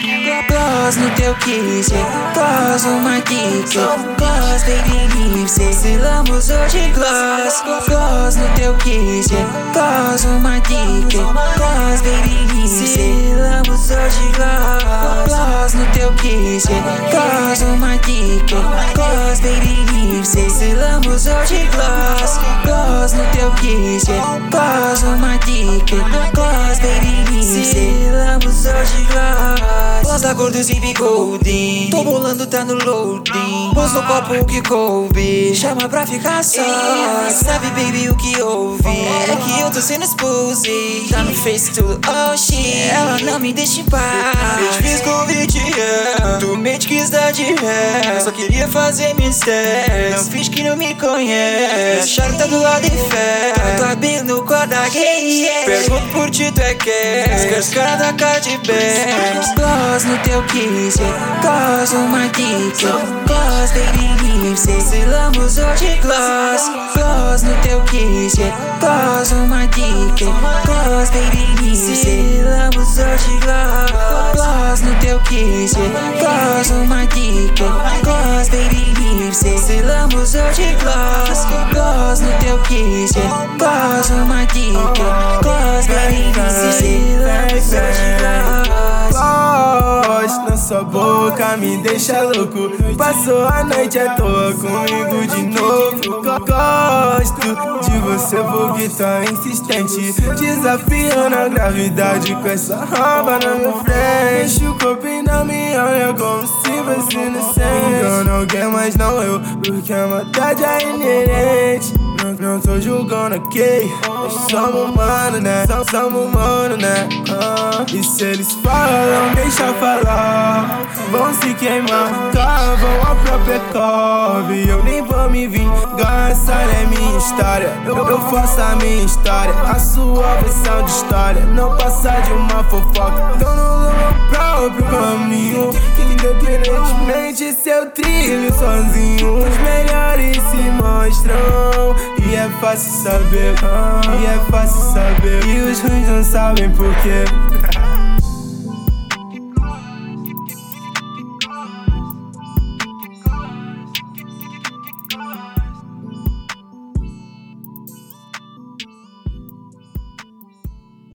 Gloss no teu kiss, gloss uma kick, gloss baby lips, selamos hoje gloss, gloss no teu kiss, gloss uma kick, gloss baby lips, selamos hoje gloss, gloss no teu kiss, gloss uma kick, gloss baby lips, selamos hoje gloss, gloss no teu kiss, gloss uma kick, gloss baby lips, selamos hoje gloss. Planta gordo zip golden Tô bolando, tá no loading. Pôs no copo que coube. Chama pra ficar só. Sabe, baby, o que houve? É que eu tô sendo expose Tá no face tudo, oh shit. Ela não me deixa em paz. Eu te fiz convite, yeah. Quis dar de ré. Só queria fazer mistério. Não finge que não me conhece. Acharam tá do lado de fé Tô abrindo corda gay, yeah. Pergunto por ti, tu é que Os caras da cara de bem. No teu kiss, gloss uma kick, gloss baby lips, selamos hoje gloss, gloss no teu kiss, gloss uma kick, gloss baby lips, selamos hoje gloss, gloss no teu kiss, gloss uma kick, gloss baby lips, selamos hoje gloss, gloss no teu kiss, gloss uma kick, gloss baby lips, selamos hoje gloss. Gloss na sua boca me deixa louco. Passou a noite à toa comigo de novo. Gosto de você porque tá insistente. Desafiando a gravidade com essa roupa na minha frente. O corpo ainda me olha como se fosse inocente. Engano alguém, mas não eu, porque a maldade é inerente. Não, não tô julgando aqui, somos humano, né? Somos, somos humano, né? Ah, e se eles falam, deixa falar. Vão se queimar, cavam a própria cove. Me é minha história. Eu, eu faço a minha história, a sua versão de história. Não passar de uma fofoca. Tô no meu próprio caminho. Independentemente se eu trilho sozinho, os melhores se mostram. E é fácil saber, e é fácil saber. E os ruins não sabem porquê.